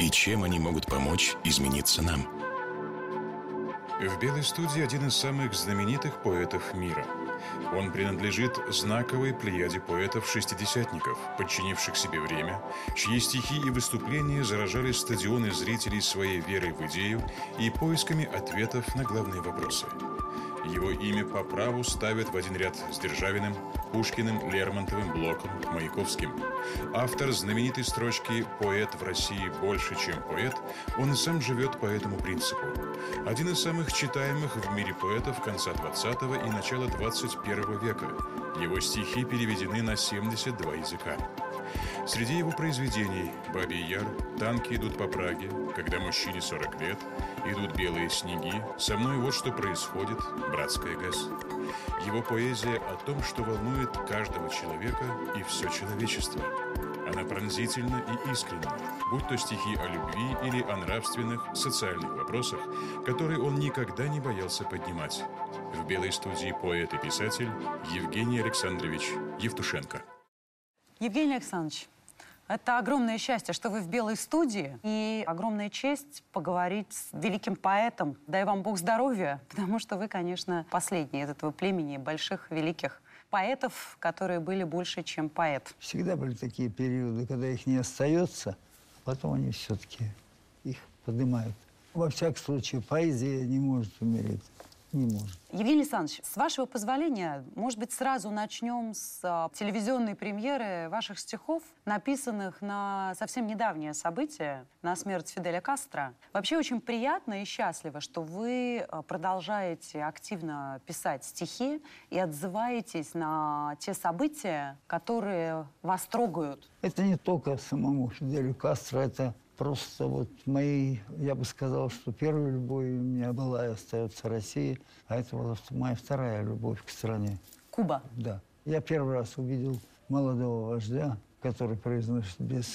и чем они могут помочь измениться нам. В «Белой студии» один из самых знаменитых поэтов мира. Он принадлежит знаковой плеяде поэтов-шестидесятников, подчинивших себе время, чьи стихи и выступления заражали стадионы зрителей своей верой в идею и поисками ответов на главные вопросы – его имя по праву ставят в один ряд с Державиным, Пушкиным, Лермонтовым, Блоком, Маяковским. Автор знаменитой строчки «Поэт в России больше, чем поэт», он и сам живет по этому принципу. Один из самых читаемых в мире поэтов конца 20 и начала 21 века. Его стихи переведены на 72 языка. Среди его произведений «Бабий Яр», «Танки идут по Праге», «Когда мужчине 40 лет», «Идут белые снеги», «Со мной вот что происходит», «Братская ГЭС». Его поэзия о том, что волнует каждого человека и все человечество. Она пронзительна и искренна, будь то стихи о любви или о нравственных, социальных вопросах, которые он никогда не боялся поднимать. В белой студии поэт и писатель Евгений Александрович Евтушенко. Евгений Александрович, это огромное счастье, что вы в белой студии. И огромная честь поговорить с великим поэтом. Дай вам Бог здоровья, потому что вы, конечно, последний из этого племени больших, великих поэтов, которые были больше, чем поэт. Всегда были такие периоды, когда их не остается, а потом они все-таки их поднимают. Во всяком случае, поэзия не может умереть не может. Евгений Александрович, с вашего позволения, может быть, сразу начнем с а, телевизионной премьеры ваших стихов, написанных на совсем недавнее событие, на смерть Фиделя Кастро. Вообще очень приятно и счастливо, что вы а, продолжаете активно писать стихи и отзываетесь на те события, которые вас трогают. Это не только самому Фиделю Кастро, это Просто вот мои, я бы сказал, что первая любовь у меня была и остается Россия, а это была моя вторая любовь к стране. Куба? Да. Я первый раз увидел молодого вождя, который произносит без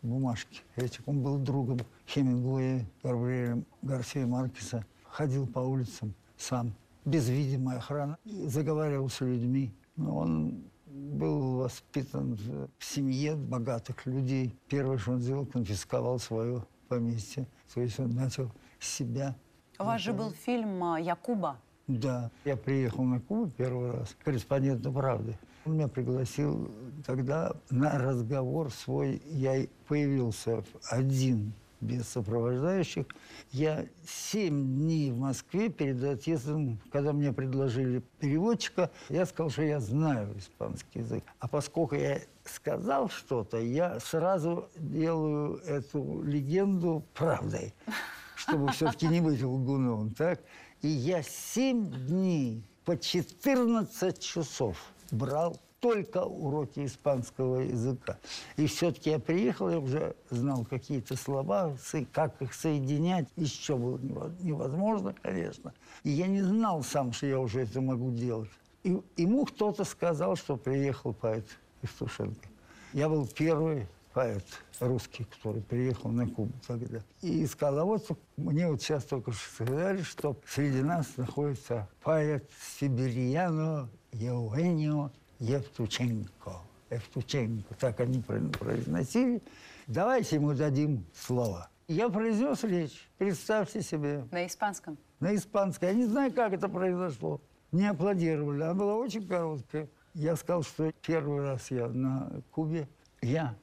бумажки. Этим он был другом Хемингуэя, Габриэля Гарсия Маркеса. Ходил по улицам сам, без видимой охраны, заговаривал с людьми. Но он был воспитан в семье богатых людей. Первое, что он сделал, конфисковал свое поместье. То есть он начал себя. У вас же был фильм а, «Якуба». Да. Я приехал на Кубу первый раз, корреспондент «Правды». Он меня пригласил тогда на разговор свой. Я появился один без сопровождающих. Я семь дней в Москве перед отъездом, когда мне предложили переводчика, я сказал, что я знаю испанский язык. А поскольку я сказал что-то, я сразу делаю эту легенду правдой, чтобы все-таки не быть лгуном, так? И я семь дней по 14 часов брал только уроки испанского языка. И все-таки я приехал, я уже знал какие-то слова, как их соединять, еще было невозможно, конечно. И я не знал сам, что я уже это могу делать. И ему кто-то сказал, что приехал поэт Евтушенко. Я был первый поэт русский, который приехал на Кубу тогда. И сказал, а вот мне вот сейчас только что сказали, что среди нас находится поэт Сибирьяно Евгенио Евтученко. Евтученко, так они произносили. Давайте ему дадим слово. Я произнес речь. Представьте себе. На испанском? На испанском. Я не знаю, как это произошло. Мне аплодировали. Она была очень короткая. Я сказал, что первый раз я на Кубе. Я,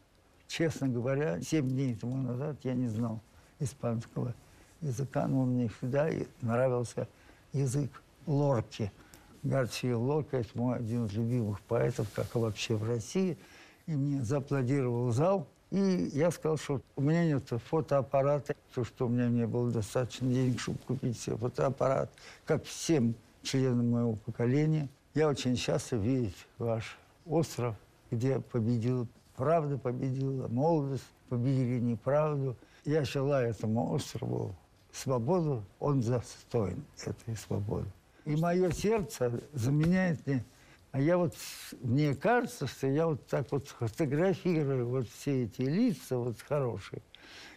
честно говоря, семь дней тому назад я не знал испанского языка, но мне всегда нравился язык лорки – Гарсия Лорка, это мой один из любимых поэтов, как и вообще в России. И мне зааплодировал зал. И я сказал, что у меня нет фотоаппарата, то, что у меня не было достаточно денег, чтобы купить себе фотоаппарат, как всем членам моего поколения. Я очень счастлив видеть ваш остров, где победила правда, победила молодость, победили неправду. Я желаю этому острову свободу, он застоин этой свободы. И мое сердце заменяет мне. А я вот, мне кажется, что я вот так вот фотографирую вот все эти лица вот хорошие,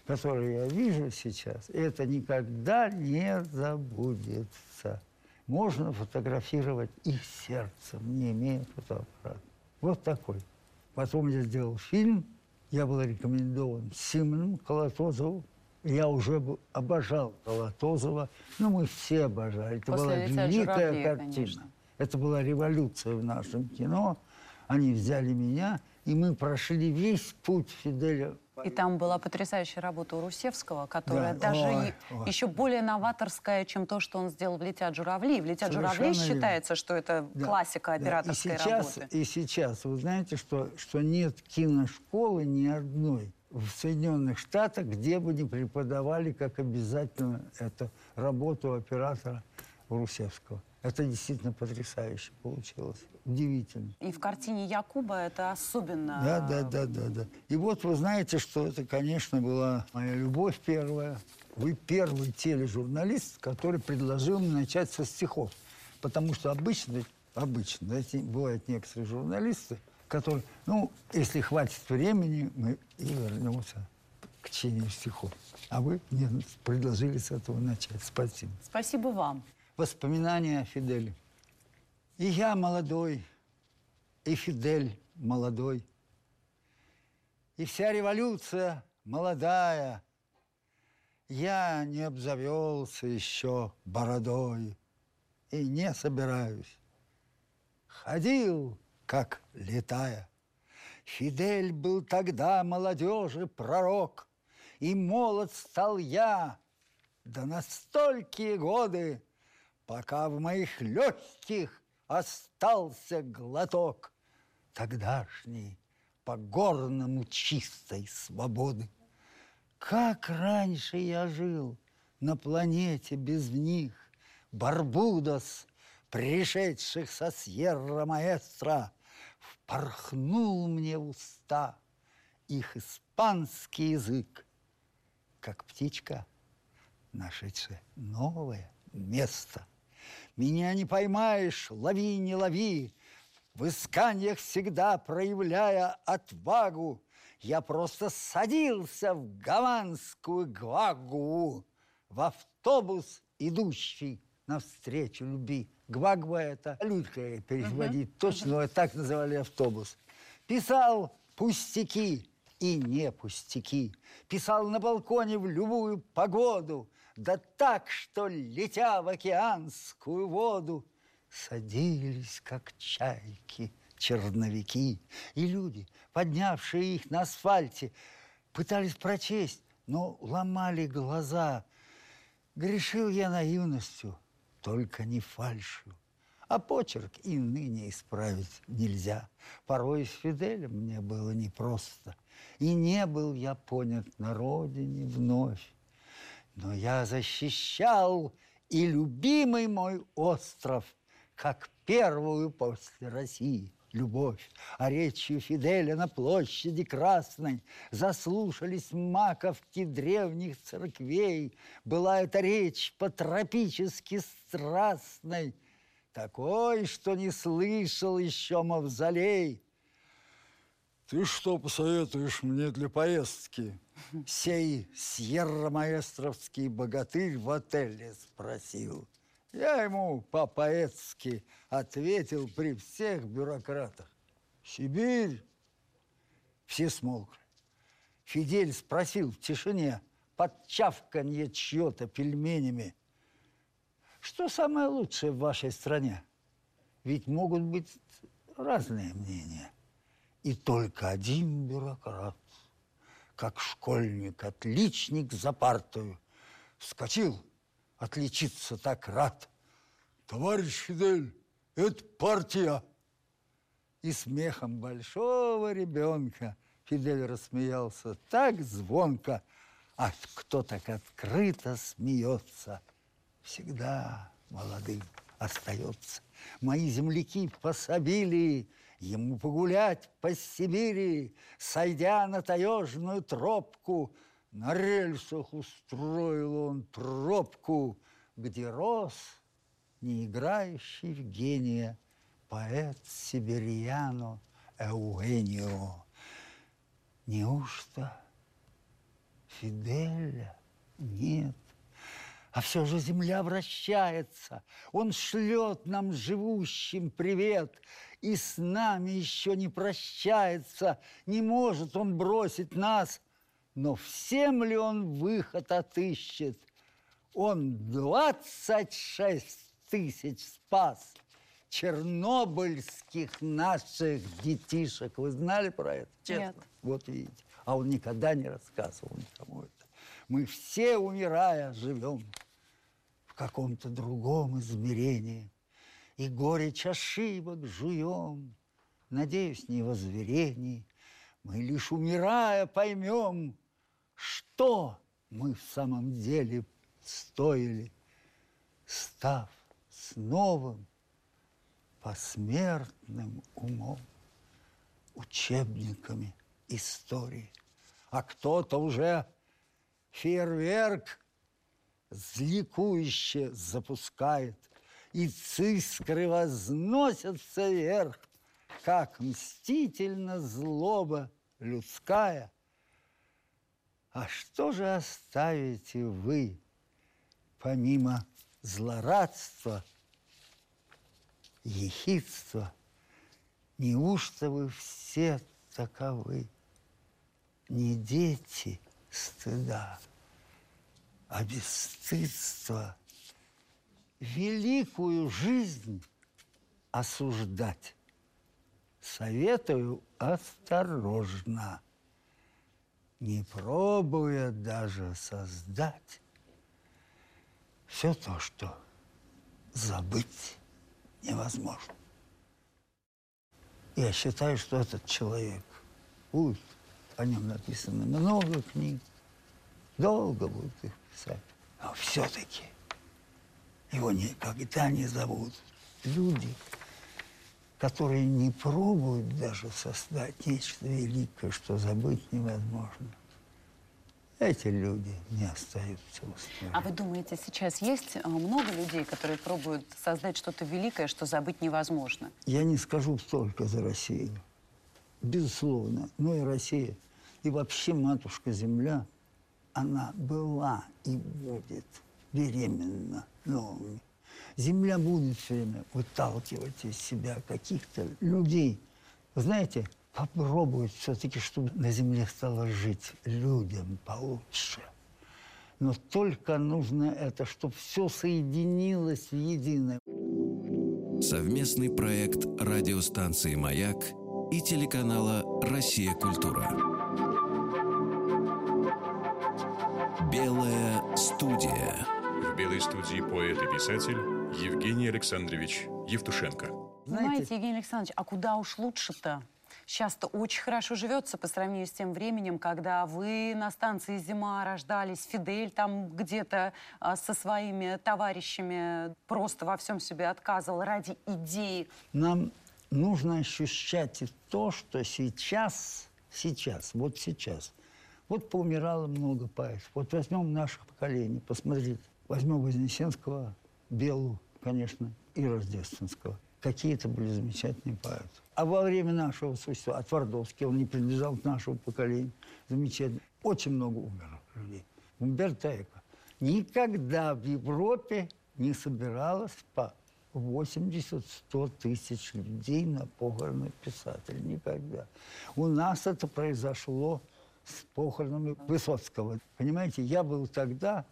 которые я вижу сейчас. И это никогда не забудется. Можно фотографировать их сердцем, не имея фотоаппарата. Вот такой. Потом я сделал фильм, я был рекомендован Симоном Колотозову. Я уже обожал Колотозова. Ну, мы все обожали. Это После была «Лица великая журавлей», картина. конечно. Это была революция в нашем кино. Они взяли меня, и мы прошли весь путь Фиделя. И там была потрясающая работа у Русевского, которая Да, даже ой, ой. еще более новаторская, чем то, что он сделал в «Летят журавли». В «Летят Совершенно журавли» верно. считается, что это Да, классика да. операторской и сейчас, работы. И сейчас, вы знаете, что, что нет киношколы ни одной в Соединенных Штатах, где бы не преподавали как обязательно эту работу оператора Русевского. Это действительно потрясающе получилось. Удивительно. И в картине Якуба это особенно... Да, да, да, да, да. И вот вы знаете, что это, конечно, была моя любовь первая. Вы первый тележурналист, который предложил мне начать со стихов. Потому что обычно, обычно, знаете, бывают некоторые журналисты, которые, ну, если хватит времени, мы и вернемся к чтению стихов. А вы мне предложили с этого начать. Спасибо. Спасибо вам. Воспоминания о Фиделе. И я молодой, и Фидель молодой, и вся революция молодая. Я не обзавелся еще бородой и не собираюсь. Ходил, как летая. Фидель был тогда молодежи пророк, и молод стал я, да на столькие годы, пока в моих легких остался глоток тогдашней по-горному чистой свободы. Как раньше я жил на планете без них, Барбудос, пришедших со Сьерра-Маэстро, Впорхнул мне в уста их испанский язык, Как птичка, нашедшая новое место. Меня не поймаешь, лови, не лови, В исканиях всегда проявляя отвагу, Я просто садился в гаванскую гвагу, В автобус, идущий навстречу любви. Гвагва – это людка переводить, точно так называли автобус. Писал пустяки и не пустяки. Писал на балконе в любую погоду, да так, что, летя в океанскую воду, садились, как чайки, черновики. И люди, поднявшие их на асфальте, пытались прочесть, но ломали глаза. Грешил я наивностью, только не фальшью. А почерк и ныне исправить нельзя. Порой с Фиделем мне было непросто. И не был я понят на родине вновь. Но я защищал и любимый мой остров, как первую после России любовь. А речью Фиделя на площади Красной заслушались маковки древних церквей. Была эта речь по-тропически страстной, такой, что не слышал еще мавзолей. Ты что посоветуешь мне для поездки? Сей сьерро-маэстровский богатырь в отеле спросил. Я ему по-поэтски ответил при всех бюрократах. Сибирь. Все смолкли. Фидель спросил в тишине под чавканье чье-то пельменями. Что самое лучшее в вашей стране? Ведь могут быть разные мнения. И только один бюрократ, как школьник-отличник за партою, вскочил, отличиться так рад. Товарищ Фидель, это партия. И смехом большого ребенка Фидель рассмеялся так звонко, а кто так открыто смеется, всегда молодым остается. Мои земляки пособили ему погулять по Сибири, сойдя на таежную тропку, На рельсах устроил он тропку, где рос не играющий в гения поэт Сибирьяно Эугенио. Неужто Фиделя нет? А все же земля вращается. Он шлет нам живущим привет. И с нами еще не прощается. Не может он бросить нас. Но всем ли он выход отыщет? Он двадцать шесть тысяч спас чернобыльских наших детишек. Вы знали про это? Честно? Нет. Вот видите. А он никогда не рассказывал никому это. Мы все, умирая, живем в каком-то другом измерении. И горечь ошибок жуем, надеюсь, не возверений. Мы лишь умирая поймем, что мы в самом деле стоили, став с новым посмертным умом, учебниками истории. А кто-то уже фейерверк зликующе запускает, и цискры возносятся вверх, как мстительно злоба людская. А что же оставите вы, помимо злорадства, ехидства, неужто вы все таковы? Не дети стыда, а бесстыдство. Великую жизнь осуждать советую осторожно, не пробуя даже создать все то, что забыть невозможно. Я считаю, что этот человек будет, о нем написано много книг, долго будут их писать, но все-таки его никогда не зовут люди, которые не пробуют даже создать нечто великое, что забыть невозможно. Эти люди не остаются в истории. А вы думаете, сейчас есть э, много людей, которые пробуют создать что-то великое, что забыть невозможно? Я не скажу только за Россию. Безусловно, но и Россия. И вообще матушка-земля, она была и будет беременна новыми. Земля будет все время выталкивать из себя каких-то людей. Вы знаете, попробовать все-таки, чтобы на земле стало жить людям получше. Но только нужно это, чтобы все соединилось в единое. Совместный проект радиостанции «Маяк» и телеканала «Россия. Культура». Белая студия. Белой студии поэт и писатель Евгений Александрович Евтушенко. Понимаете, Евгений Александрович, а куда уж лучше-то? Сейчас-то очень хорошо живется по сравнению с тем временем, когда вы на станции «Зима» рождались, Фидель там где-то а, со своими товарищами просто во всем себе отказывал ради идеи. Нам нужно ощущать и то, что сейчас, сейчас, вот сейчас, вот поумирало много поэтов. Вот возьмем наших поколений, посмотрите. Возьмем Вознесенского, Белу, конечно, и Рождественского. Какие-то были замечательные поэты. А во время нашего существования, а Твардовский, он не принадлежал к нашему поколению, замечательно. Очень много умерло людей. Умберто Эко. Никогда в Европе не собиралось по 80-100 тысяч людей на похороны писателя. Никогда. У нас это произошло с похоронами Высоцкого. Понимаете, я был тогда,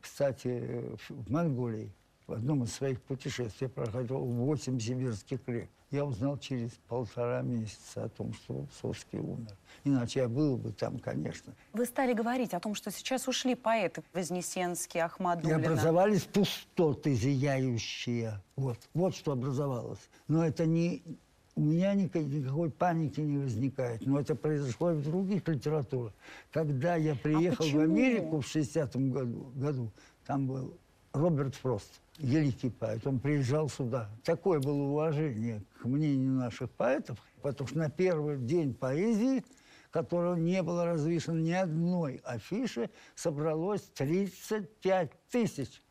кстати, в Монголии. В одном из своих путешествий проходил 8 сибирских рек. Я узнал через полтора месяца о том, что Высоцкий умер. Иначе я был бы там, конечно. Вы стали говорить о том, что сейчас ушли поэты Вознесенский, И Ахмадулина. образовались пустоты зияющие. Вот, вот что образовалось. Но это не... У меня никакой, паники не возникает. Но это произошло и в других литературах. Когда я приехал в почему? Америку в 60-м году, году, там был Роберт Фрост, великий поэт. Он приезжал сюда. Такое было уважение к мнению наших поэтов, потому что на первый день поэзии которого не было развешено ни одной афиши, собралось 35 тысяч.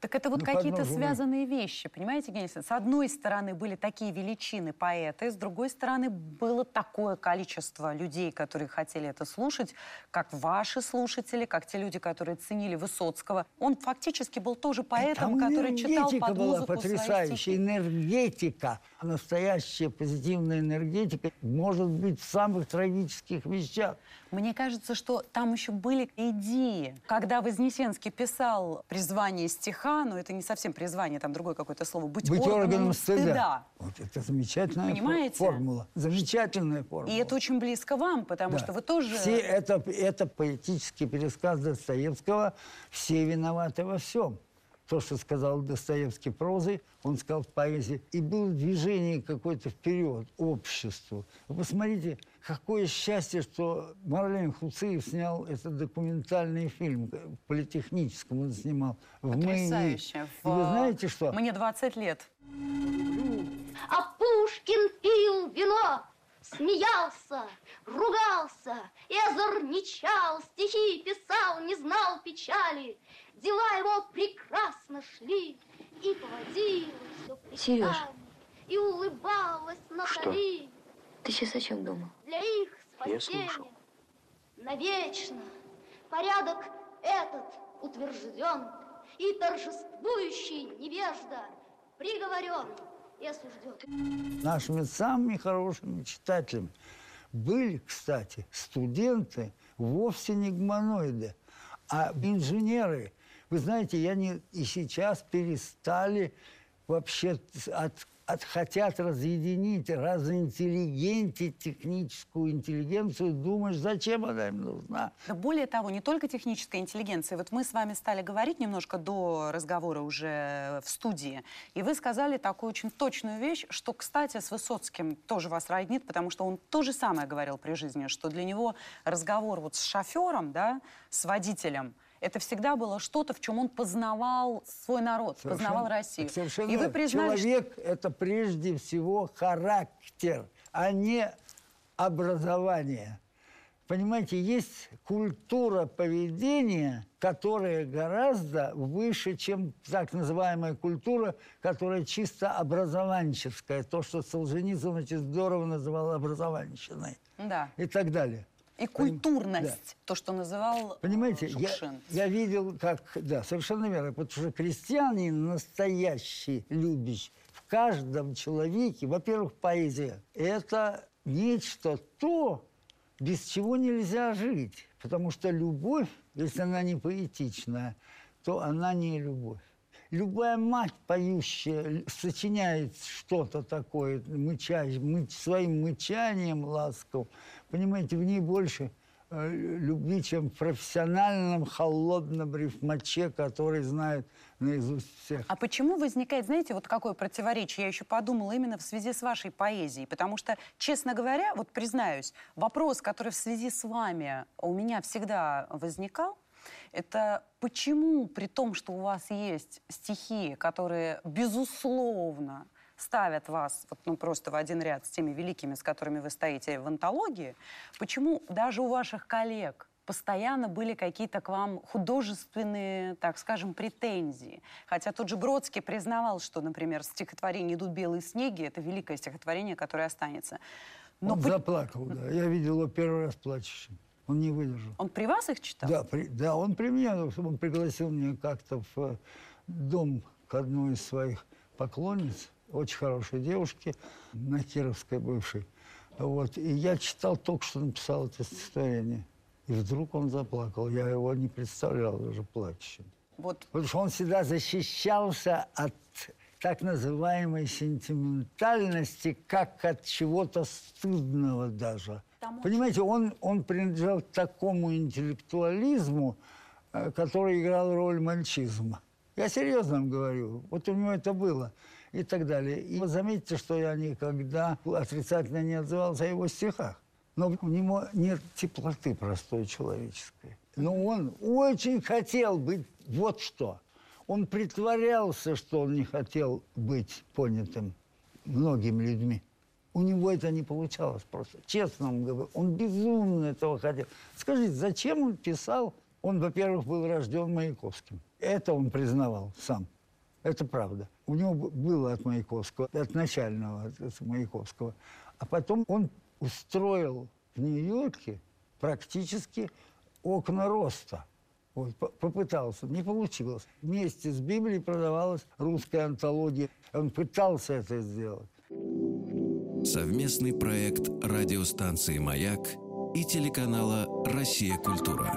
Так это вот Ну, какие-то связанные вещи, понимаете, Генис? С одной стороны были такие величины поэты, с другой стороны было такое количество людей, которые хотели это слушать, как ваши слушатели, как те люди, которые ценили Высоцкого. Он фактически был тоже поэтом, Там который читал под была музыку свои потрясающая, энергетика. Настоящая позитивная энергетика может быть в самых трагических вещах. Мне кажется, что там еще были идеи. Когда Вознесенский писал призвание стиха, но это не совсем призвание, там другое какое-то слово, быть, Быть органом стыда. стыда. Вот это замечательная Понимаете? формула. Замечательная формула. И это очень близко вам, потому Да. что вы тоже... Все это, это поэтический пересказ Достоевского. Все виноваты во всем. То, что сказал Достоевский прозой, он сказал в поэзии. И было движение какое-то вперед, обществу. Вы посмотрите, какое счастье, что Марлен Хуциев снял этот документальный фильм. В политехническом он снимал. В Потрясающе. МЭИ. И вы знаете что? Мне 20 лет. А Пушкин пил вино, смеялся, ругался и озорничал, стихи писал, не знал печали. Дела его прекрасно шли, и поводила все Серёж. и улыбалась Натали. Ты сейчас о чем думал? Для их спасения навечно порядок этот утвержден, и торжествующий невежда приговорен и осужден. нашими самыми хорошими читателями были, кстати, студенты вовсе не гуманоиды, а инженеры. Вы знаете, я не, и сейчас перестали вообще от, от- хотят разъединить, разинтеллигентить техническую интеллигенцию. Думаешь, зачем она им нужна? Да более того, не только техническая интеллигенция. Вот мы с вами стали говорить немножко до разговора уже в студии, и вы сказали такую очень точную вещь, что, кстати, с Высоцким тоже вас роднит, потому что он то же самое говорил при жизни, что для него разговор вот с шофером, да, с водителем, это всегда было что-то, в чем он познавал свой народ, познавал Россию. Совершенно И вы признали, что- Человек – это прежде всего характер, а не образование. Понимаете, есть культура поведения, которая гораздо выше, чем так называемая культура, которая чисто образованческая. То, что Солженицын очень здорово называл образованщиной. Да. И так далее. И культурность, то, что называл э, Понимаете, я, я видел, как, да, совершенно верно, потому что крестьянин настоящий, любящий, в каждом человеке, во-первых, поэзия, это нечто то, без чего нельзя жить. Потому что любовь, если она не поэтичная, то она не любовь. Любая мать, поющая, сочиняет что-то такое, мыча, мыч- своим мычанием ласков. Понимаете, в ней больше э, любви, чем в профессиональном холодном рифмаче, который знает наизусть всех. А почему возникает, знаете, вот какое противоречие? Я еще подумала именно в связи с вашей поэзией. Потому что, честно говоря, вот признаюсь, вопрос, который в связи с вами у меня всегда возникал, это почему, при том, что у вас есть стихи, которые, безусловно, ставят вас вот, ну, просто в один ряд с теми великими, с которыми вы стоите в антологии, почему даже у ваших коллег постоянно были какие-то к вам художественные, так скажем, претензии. Хотя тот же Бродский признавал, что, например, стихотворение «Идут белые снеги» — это великое стихотворение, которое останется. Но Он по- заплакал, да. Я видел его первый раз плачущим. Он не выдержал. он при вас их читал? Да, при- да, он при мне, он пригласил меня как-то в э, дом к одной из своих поклонниц, очень хорошей девушки, на Кировской бывшей. Вот, и я читал только что написал это стихотворение. И вдруг он заплакал. Я его не представлял даже плачущим. Вот Потому что он всегда защищался от так называемой сентиментальности, как от чего-то стыдного даже. Там Понимаете, он, он принадлежал к такому интеллектуализму, э, который играл роль мальчизма. Я серьезно вам говорю. Вот у него это было. И так далее. И вот заметьте, что я никогда отрицательно не отзывался о его стихах. Но у него нет теплоты простой человеческой. Но он очень хотел быть вот что. Он притворялся, что он не хотел быть понятым многими людьми. У него это не получалось просто. Честно вам говорю, он безумно этого хотел. Скажите, зачем он писал? Он, во-первых, был рожден Маяковским. Это он признавал сам. Это правда. У него было от Маяковского, от начального от Маяковского. А потом он устроил в Нью-Йорке практически окна роста. Вот, попытался, не получилось. Вместе с Библией продавалась русская антология. Он пытался это сделать. Совместный проект радиостанции «Маяк» и телеканала «Россия. Культура».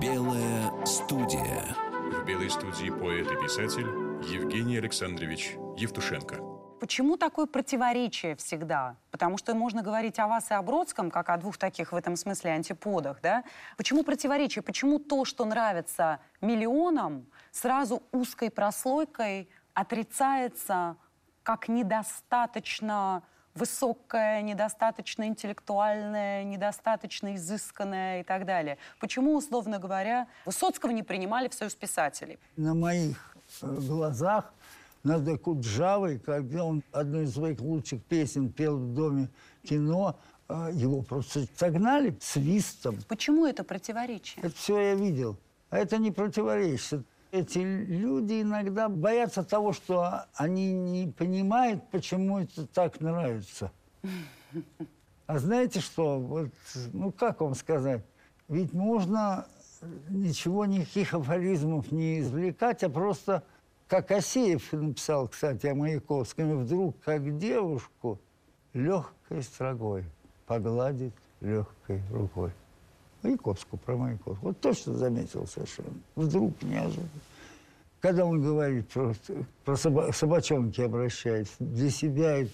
Белая студия. В белой студии поэт и писатель Евгений Александрович Евтушенко. Почему такое противоречие всегда? Потому что можно говорить о вас и о Бродском, как о двух таких в этом смысле антиподах, да? Почему противоречие? Почему то, что нравится миллионам, сразу узкой прослойкой отрицается как недостаточно высокое, недостаточно интеллектуальное, недостаточно изысканное и так далее. Почему, условно говоря, Высоцкого не принимали в союз писателей? На моих э, глазах над Акуджавой, когда он одну из своих лучших песен пел в Доме кино, э, его просто согнали свистом. Почему это противоречие? Это все я видел. А это не противоречие. Эти люди иногда боятся того, что они не понимают, почему это так нравится. А знаете что? Вот, ну, как вам сказать? Ведь можно ничего, никаких афоризмов не извлекать, а просто как Асеев написал, кстати, о Маяковском, вдруг, как девушку, легкой строгой погладит легкой рукой. Маяковскую, про Маяковскую. Вот точно заметил совершенно. Вдруг неожиданно. Когда он говорит про, про соба, собачонки обращается, для себя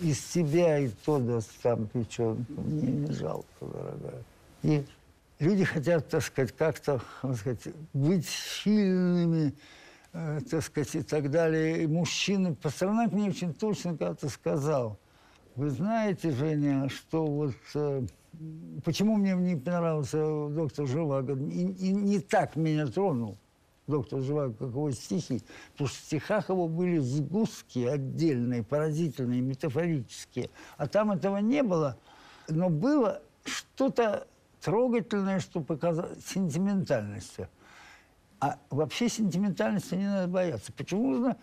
из себя и то даст там печенку. Мне не жалко, дорогая. И люди хотят, так сказать, как-то, сказать, быть сильными, э, так сказать, и так далее. И мужчины, Пастернак мне очень точно как-то сказал, вы знаете, Женя, что вот э, почему мне не понравился доктор Живаго, и, и не так меня тронул доктор Живаго, как его стихи, потому что в стихах его были сгустки отдельные, поразительные, метафорические, а там этого не было, но было что-то трогательное, что показало сентиментальностью. А вообще сентиментальности не надо бояться. Почему нужно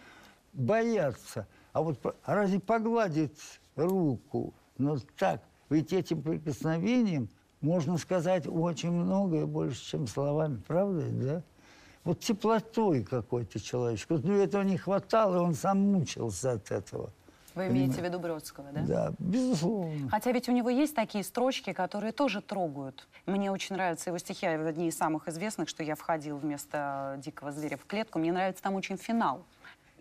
бояться? А вот а разве погладить руку, но так, ведь этим прикосновением можно сказать очень многое больше, чем словами, правда, да? Вот теплотой какой-то человечек. Вот ну, этого не хватало, и он сам мучился от этого. Вы имеете в виду Бродского, да? Да, безусловно. Хотя ведь у него есть такие строчки, которые тоже трогают. Мне очень нравятся его стихи, одни из самых известных, что я входил вместо дикого зверя в клетку. Мне нравится там очень финал.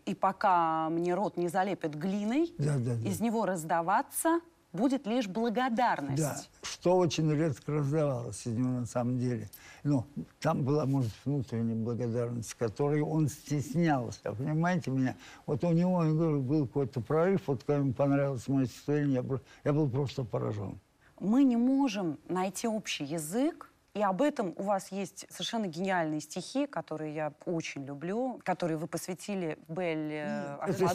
И пока мне рот не залепят глиной, да, да, да. из него раздаваться будет лишь благодарность. Да, что очень редко раздавалось из него на самом деле. Но там была, может, внутренняя благодарность, которой он стеснялся. Понимаете меня? Вот у него, я говорю, был какой-то прорыв, вот когда ему понравилось мое стихотворение, я, я был просто поражен. Мы не можем найти общий язык, и об этом у вас есть совершенно гениальные стихи, которые я очень люблю, которые вы посвятили Белле Это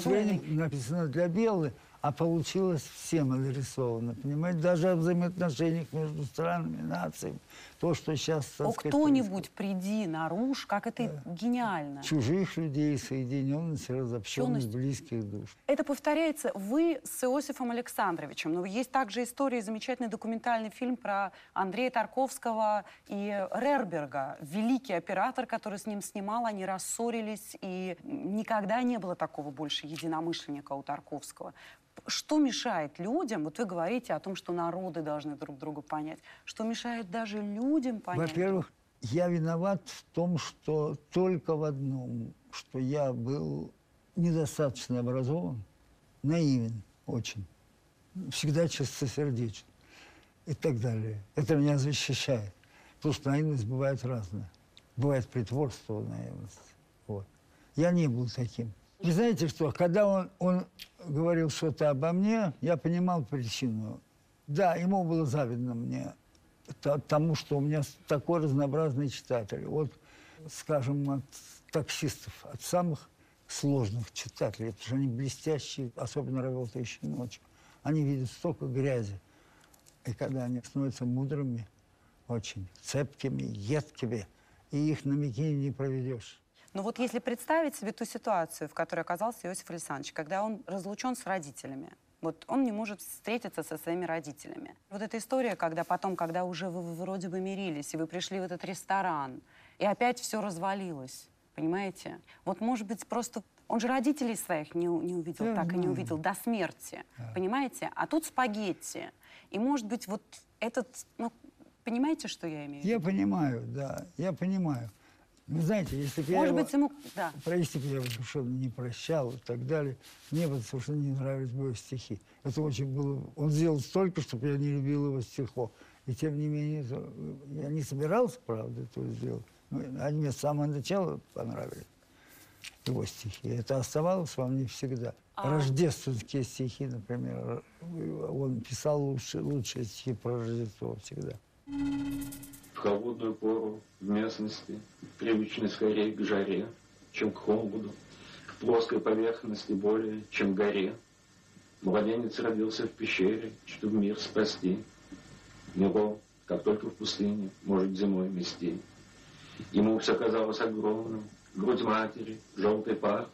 написано для Беллы, а получилось всем адресовано, понимаете? Даже о взаимоотношениях между странами, нациями. То, что сейчас... О, кто-нибудь приди наружу, как это да. гениально. Чужих людей, соединенность, разобщенность близких душ. Это повторяется вы с Иосифом Александровичем. Но есть также история, замечательный документальный фильм про Андрея Тарковского и Рерберга. Великий оператор, который с ним снимал, они рассорились, и никогда не было такого больше единомышленника у Тарковского что мешает людям, вот вы говорите о том, что народы должны друг друга понять, что мешает даже людям понять? Во-первых, я виноват в том, что только в одном, что я был недостаточно образован, наивен очень, всегда чистосердечен и так далее. Это меня защищает. Потому что наивность бывает разная. Бывает притворство наивность. Вот. Я не был таким. Вы знаете что, когда он, он говорил что-то обо мне, я понимал причину. Да, ему было завидно мне тому, что у меня такой разнообразный читатель. Вот, скажем, от таксистов, от самых сложных читателей, потому что они блестящие, особенно работающие ночью. Они видят столько грязи. И когда они становятся мудрыми, очень цепкими, едкими, и их на не проведешь. Но вот если представить себе ту ситуацию, в которой оказался Иосиф Александрович, когда он разлучен с родителями, вот он не может встретиться со своими родителями. Вот эта история, когда потом, когда уже вы, вы вроде бы мирились, и вы пришли в этот ресторан, и опять все развалилось, понимаете? Вот, может быть, просто он же родителей своих не, не увидел, Я так и не знаю. увидел до смерти, понимаете? А тут спагетти. И, может быть, вот этот, ну, понимаете, что я имею в виду? Я понимаю, да, я понимаю. Вы знаете, если бы я Может его- быть, ему... Да. Простите, я его душевно не прощал и так далее. Мне бы совершенно не нравились бы его стихи. Это очень было... Он сделал столько, чтобы я не любил его стихов. И тем не менее, это- я не собирался, правда, этого сделать. Но они мне с самого начала понравились, его стихи. Это оставалось во мне всегда. А- Рождественские стихи, например. Он писал лучше, лучшие стихи про Рождество всегда. Холодную пору в местности, привычной скорее к жаре, чем к холоду, в плоской поверхности более, чем в горе. Младенец родился в пещере, чтобы мир спасти. Него, как только в пустыне, может зимой мести. Ему все казалось огромным, грудь матери, желтый пар,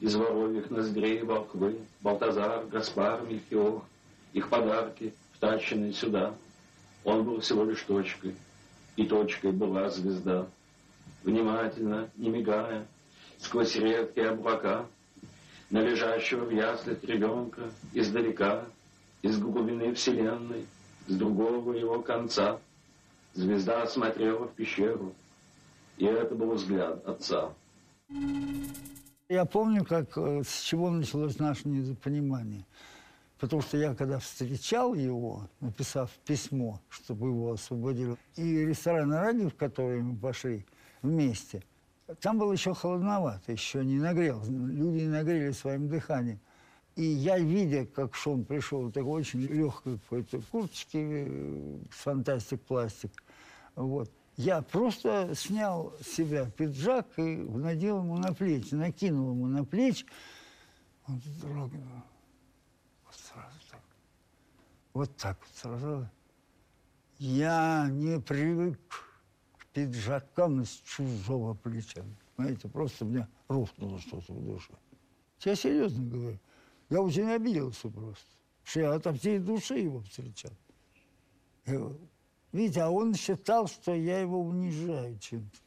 из воровьих ноздрей волхвы, Балтазар, Гаспар, Мельхиор, их подарки, втащенные сюда. Он был всего лишь точкой, и точкой была звезда. Внимательно, не мигая, сквозь редкие облака, на лежащего в яслях ребенка издалека, из глубины вселенной, с другого его конца, звезда смотрела в пещеру, и это был взгляд отца. Я помню, как, э, с чего началось наше недопонимание. Потому что я, когда встречал его, написав письмо, чтобы его освободили, и ресторан радио, в который мы пошли вместе, там было еще холодновато, еще не нагрел. Люди не нагрели своим дыханием. И я, видя, как Шон пришел такой очень легкой какой-то курточке, э, с фантастик пластик, вот, я просто снял с себя пиджак и надел ему на плечи, накинул ему на плечи. Он вздрогнул. Вот так. Вот сразу. Я не привык к пиджакам с чужого плеча. Знаете, просто меня рухнуло что-то в душе. Я серьезно говорю. Я очень обиделся просто. Что я от всей души его встречал. Видите, а он считал, что я его унижаю чем-то.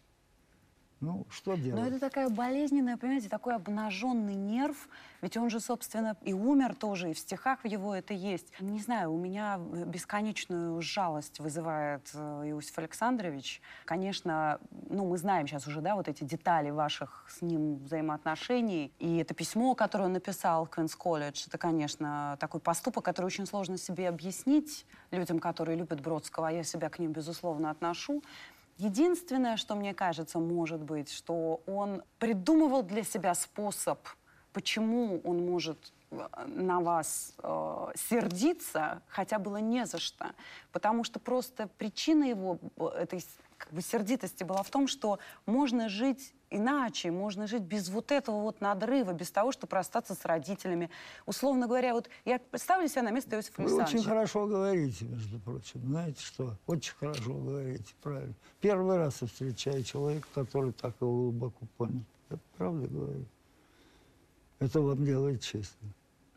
Ну, что Но делать? это такая болезненная, понимаете, такой обнаженный нерв. Ведь он же, собственно, и умер тоже, и в стихах в его это есть. Не знаю, у меня бесконечную жалость вызывает э, Иосиф Александрович. Конечно, ну, мы знаем сейчас уже, да, вот эти детали ваших с ним взаимоотношений. И это письмо, которое он написал в Квинс колледж, это, конечно, такой поступок, который очень сложно себе объяснить людям, которые любят Бродского, а я себя к ним, безусловно, отношу. Единственное, что мне кажется, может быть, что он придумывал для себя способ, почему он может э, на вас э, сердиться, хотя было не за что. Потому что просто причина его э, этой как бы, сердитости была в том, что можно жить иначе, можно жить без вот этого вот надрыва, без того, чтобы расстаться с родителями. Условно говоря, вот я представлю себя на место Иосифа Вы очень хорошо говорите, между прочим. Знаете что? Очень хорошо говорите, правильно. Первый раз я встречаю человека, который так его глубоко понял. Я правда говорю. Это вам делает честь.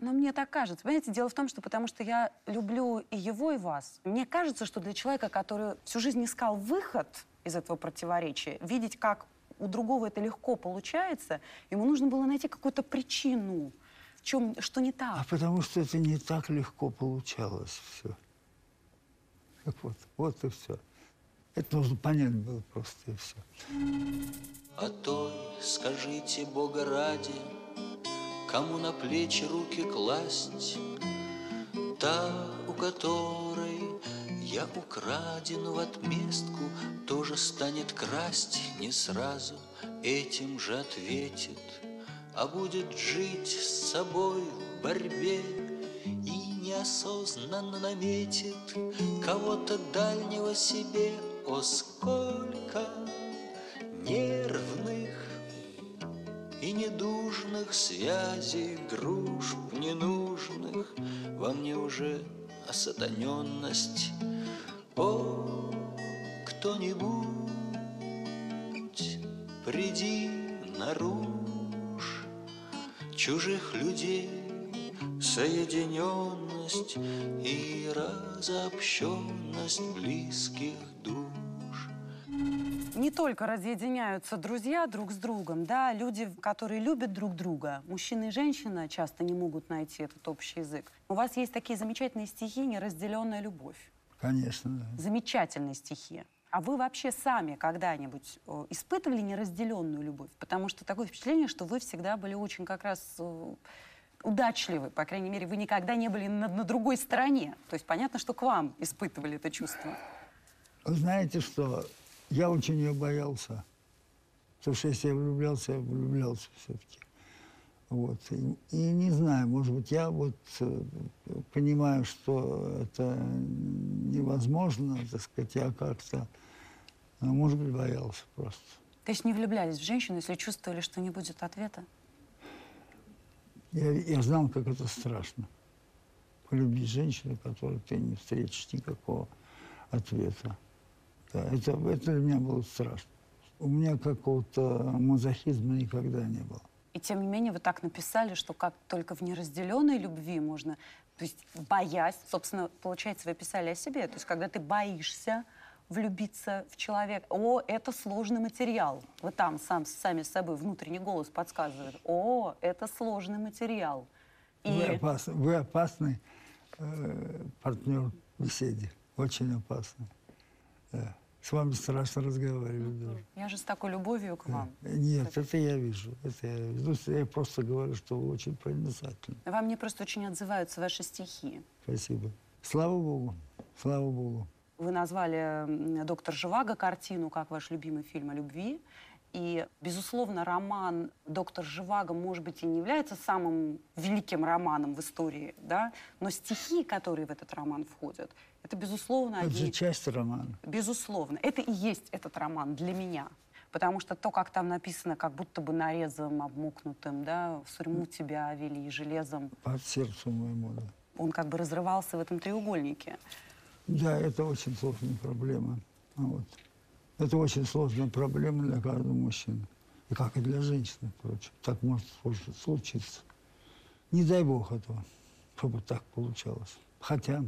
Но мне так кажется. Понимаете, дело в том, что потому что я люблю и его, и вас. Мне кажется, что для человека, который всю жизнь искал выход из этого противоречия, видеть, как у другого это легко получается, ему нужно было найти какую-то причину, в чем, что не так. А потому что это не так легко получалось все. Так вот, вот и все. Это нужно понять было просто и все. А той, скажите Бога ради, Кому на плечи руки класть, Та, у которой я украден в отместку, Тоже станет красть не сразу, Этим же ответит, А будет жить с собой в борьбе И неосознанно наметит Кого-то дальнего себе, О, сколько нервных и недужных связей, дружб ненужных, во мне уже осатаненность. О, кто-нибудь, приди наружь чужих людей, соединенность и разобщенность близких душ. Не только разъединяются друзья друг с другом, да, люди, которые любят друг друга, мужчина и женщина часто не могут найти этот общий язык. У вас есть такие замечательные стихи «Неразделенная любовь». Конечно, да. Замечательные стихи. А вы вообще сами когда-нибудь э, испытывали неразделенную любовь? Потому что такое впечатление, что вы всегда были очень как раз э, удачливы. По крайней мере, вы никогда не были на, на другой стороне. То есть понятно, что к вам испытывали это чувство. Вы знаете что? Я очень ее боялся. Потому что если я влюблялся, я влюблялся все-таки. Вот. И, и не знаю, может быть, я вот э, понимаю, что это невозможно, так сказать, я как-то, ну, может быть, боялся просто. То есть не влюблялись в женщину, если чувствовали, что не будет ответа? Я, я знал, как это страшно. Полюбить женщину, которой ты не встретишь никакого ответа. Да, это, это для меня было страшно. У меня какого-то мазохизма никогда не было. И тем не менее вы так написали, что как только в неразделенной любви можно, то есть боясь, собственно, получается, вы писали о себе, то есть когда ты боишься влюбиться в человека, о, это сложный материал. Вы там сам, сами собой внутренний голос подсказывает, о, это сложный материал. И... Вы, опасны, вы опасный э, партнер беседе, очень опасный. Да. С вами страшно разговаривать даже. Я же с такой любовью к вам. Нет, так. это я вижу. Это я, вижу. Ну, я просто говорю, что вы очень проницательны. Вам мне просто очень отзываются ваши стихи. Спасибо. Слава Богу. Слава Богу. Вы назвали «Доктор Живаго» картину как ваш любимый фильм о любви. И, безусловно, роман «Доктор Живаго», может быть, и не является самым великим романом в истории, да? но стихи, которые в этот роман входят, это, безусловно... Это же часть романа. Безусловно. Это и есть этот роман для меня. Потому что то, как там написано, как будто бы нарезом обмокнутым, да, в сурьму тебя вели железом. Под сердцу моему, да. Он как бы разрывался в этом треугольнике. Да, это очень сложная проблема. Вот. Это очень сложная проблема для каждого мужчины. И как и для женщины, впрочем. Так может случиться. Не дай бог этого, чтобы так получалось. Хотя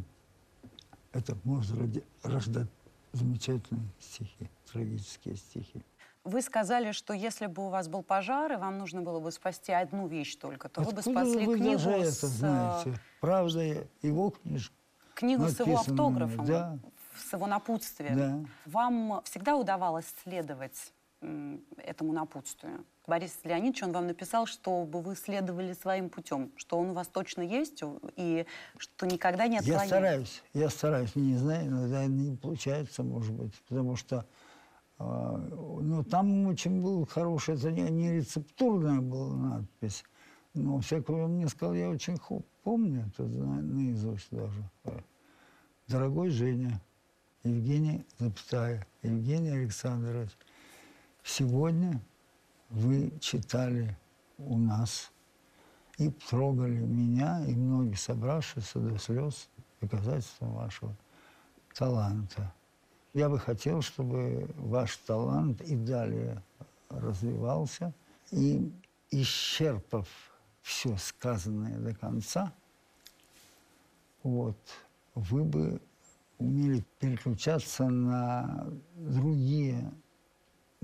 это может рождать замечательные стихи, трагические стихи. Вы сказали, что если бы у вас был пожар, и вам нужно было бы спасти одну вещь только, то Откуда вы бы спасли вы книгу это с... э, знаете? Правда, его книжка. Книгу с его автографом. Да, с его напутствием. Да. Вам всегда удавалось следовать этому напутствию? Борис Леонидович, он вам написал, чтобы вы следовали своим путем, что он у вас точно есть и что никогда не отклоняется. Я стараюсь, я стараюсь, не знаю, иногда не получается, может быть, потому что э, ну, там очень был хороший, это не, не рецептурная была надпись, но всякого мне сказал, я очень помню это наизусть даже. Дорогой Женя, Евгений Запятая, Евгений Александрович, сегодня вы читали у нас и трогали меня и многих собравшихся до слез доказательством вашего таланта. Я бы хотел, чтобы ваш талант и далее развивался, и исчерпав все сказанное до конца, вот, вы бы умели переключаться на другие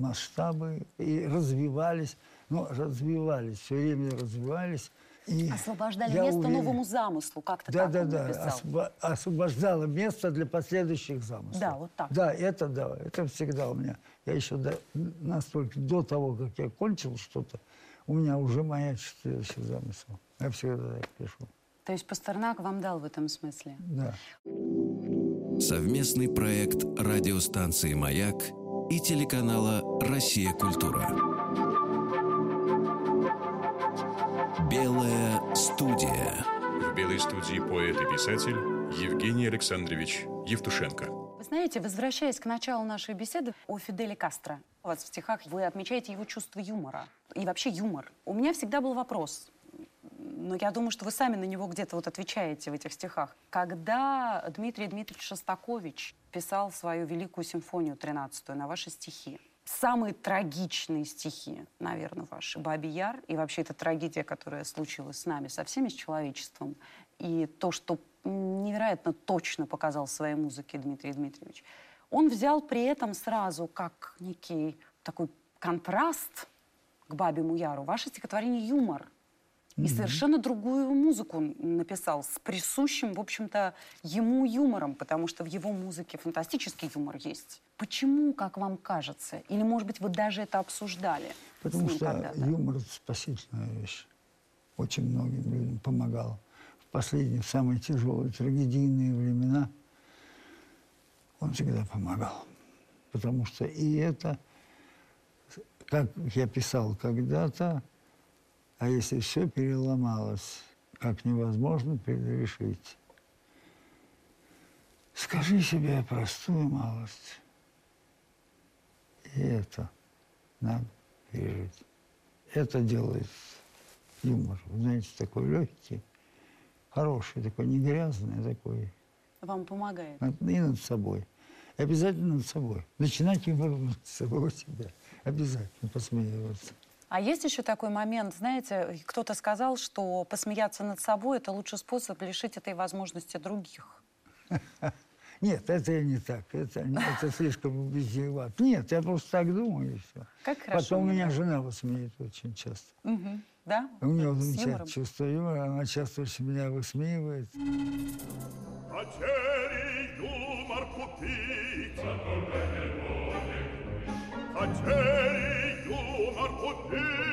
масштабы и развивались, ну, развивались, все время развивались. И Освобождали место уверен, новому замыслу, как-то да, так да, он да, написал. освобо- освобождало место для последующих замыслов. Да, вот так. Да, это да, это всегда у меня. Я еще до, настолько до того, как я кончил что-то, у меня уже маячит следующий замысел. Я всегда так пишу. То есть Пастернак вам дал в этом смысле? Да. Совместный проект радиостанции «Маяк» и телеканала «Россия. Культура». Белая студия. В белой студии поэт и писатель Евгений Александрович Евтушенко. Вы знаете, возвращаясь к началу нашей беседы о Фиделе Кастро, у вас в стихах вы отмечаете его чувство юмора. и вообще юмор. У меня всегда был вопрос, но я думаю, что вы сами на него где-то вот отвечаете в этих стихах. Когда Дмитрий Дмитриевич Шостакович писал свою великую симфонию 13 на ваши стихи, самые трагичные стихи, наверное, ваши. «Бабий Яр», и вообще эта трагедия, которая случилась с нами, со всеми, с человечеством, и то, что невероятно точно показал в своей музыке Дмитрий Дмитриевич, он взял при этом сразу как некий такой контраст к Бабьему Яру ваше стихотворение «Юмор», и совершенно другую музыку написал с присущим, в общем-то, ему юмором, потому что в его музыке фантастический юмор есть. Почему, как вам кажется? Или, может быть, вы даже это обсуждали? Потому что юмор – спасительная вещь. Очень многим людям помогал. В последние, в самые тяжелые, трагедийные времена он всегда помогал. Потому что и это, как я писал когда-то, а если все переломалось, как невозможно предрешить? Скажи себе простую малость. И это надо пережить. Это делает юмор. Знаете, такой легкий, хороший, такой не грязный, такой. Вам помогает? И над собой. И обязательно над собой. Начинать юмор над собой себя. Обязательно посмеиваться. А есть еще такой момент, знаете, кто-то сказал, что посмеяться над собой – это лучший способ лишить этой возможности других. Нет, это не так. Это, это слишком витиевато. Нет, я просто так думаю и все. Как хорошо. Потом меня жена высмеет очень часто. Угу. Да? У нее замечательное чувство юмора, она часто очень меня высмеивает. Хотели юмор купить, хотели юмор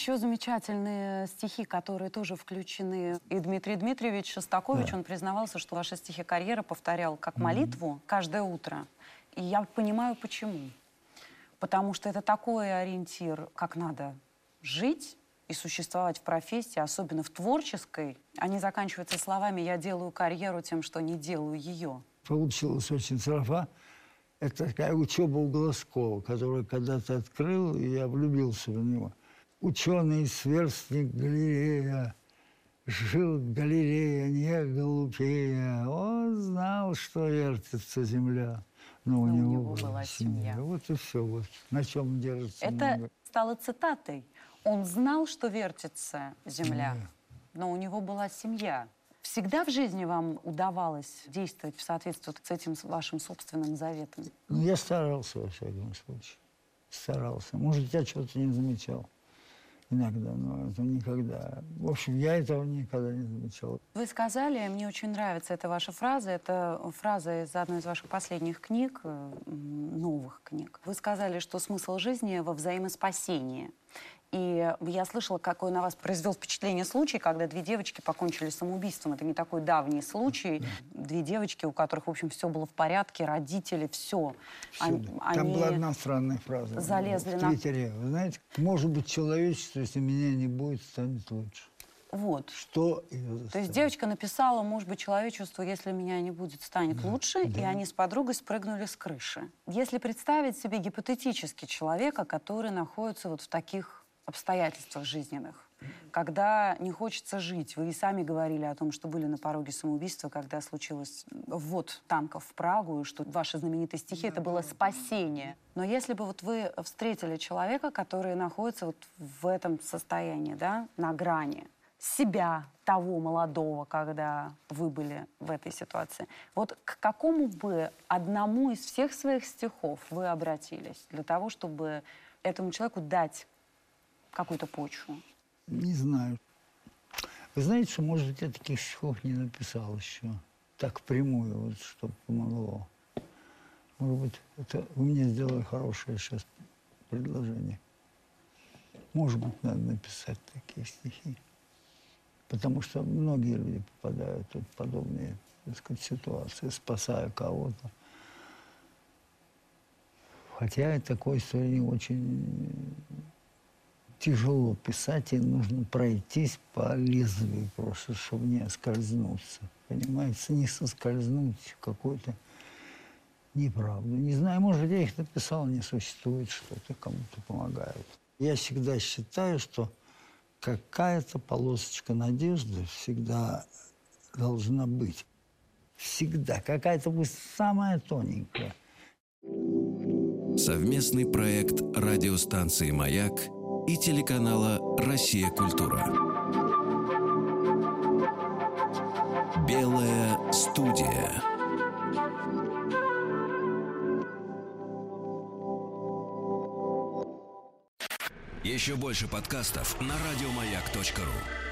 Еще замечательные стихи, которые тоже включены. И Дмитрий Дмитриевич Шостакович, Да. он признавался, что ваши стихи карьера повторял как молитву каждое утро. И я понимаю, почему. Потому что это такой ориентир, как надо жить и существовать в профессии, особенно в творческой, а не заканчивается словами «я делаю карьеру тем, что не делаю ее». Получилось очень трафа. Это такая учеба у Глазкова, которую когда-то открыл, и я влюбился в него. Ученый сверстник Галилея, жил Галилея не глупее. Он знал, что вертится земля, но у Но у него, него была семья. Вот и все. Вот на чем держится. Это много. стало цитатой. Он знал, что вертится земля, но у него была семья. Всегда в жизни вам удавалось действовать в соответствии с этим вашим собственным заветом? Ну, я старался, во всяком случае. Старался. Может, я что-то не замечал иногда, но это никогда. В общем, я этого никогда не замечал. Вы сказали, мне очень нравится эта ваша фраза, это фраза из одной из ваших последних книг, новых книг. Вы сказали, что смысл жизни во взаимоспасении. И я слышала, какой на вас произвел впечатление случай, когда две девочки покончили самоубийством. Это не такой давний случай. Две девочки, у которых, в общем, все было в порядке, родители, все. Всюду. Там была одна странная фраза залезли в на- Твиттере. Вы знаете, может быть, человечество, если меня не будет, станет лучше. Вот. Что То есть девочка написала, может быть, человечеству, если меня не будет, станет лучше, и они с подругой спрыгнули с крыши. Если представить себе гипотетически человека, который находится вот в таких обстоятельствах жизненных, когда не хочется жить. Вы и сами говорили о том, что были на пороге самоубийства, когда случилось ввод танков в Прагу, и что ваши знаменитые стихи это было спасение. Но если бы вот вы встретили человека, который находится вот в этом состоянии, да, на грани, себя того молодого, когда вы были в этой ситуации. Вот к какому бы одному из всех своих стихов вы обратились для того, чтобы этому человеку дать какую-то почву? Не знаю. Вы знаете, что, может быть, я таких стихов не написал еще. Так прямую, вот, чтобы помогло. Может быть, это вы мне сделали хорошее сейчас предложение. Может быть, надо написать такие стихи. Потому что многие люди попадают в подобные так сказать, ситуации, спасая кого-то. Хотя такой истории очень тяжело писать, и нужно пройтись по лезвию просто, чтобы не оскользнуться. Понимаете, не соскользнуть в какую-то неправду. Не знаю, может, я их написал, не существует что-то, кому-то помогают. Я всегда считаю, что какая-то полосочка надежды всегда должна быть. Всегда. Какая-то пусть самая тоненькая. Совместный проект радиостанции «Маяк» и телеканала «Россия. Культура». Белая студия. Еще больше подкастов на радиомаяк.ру.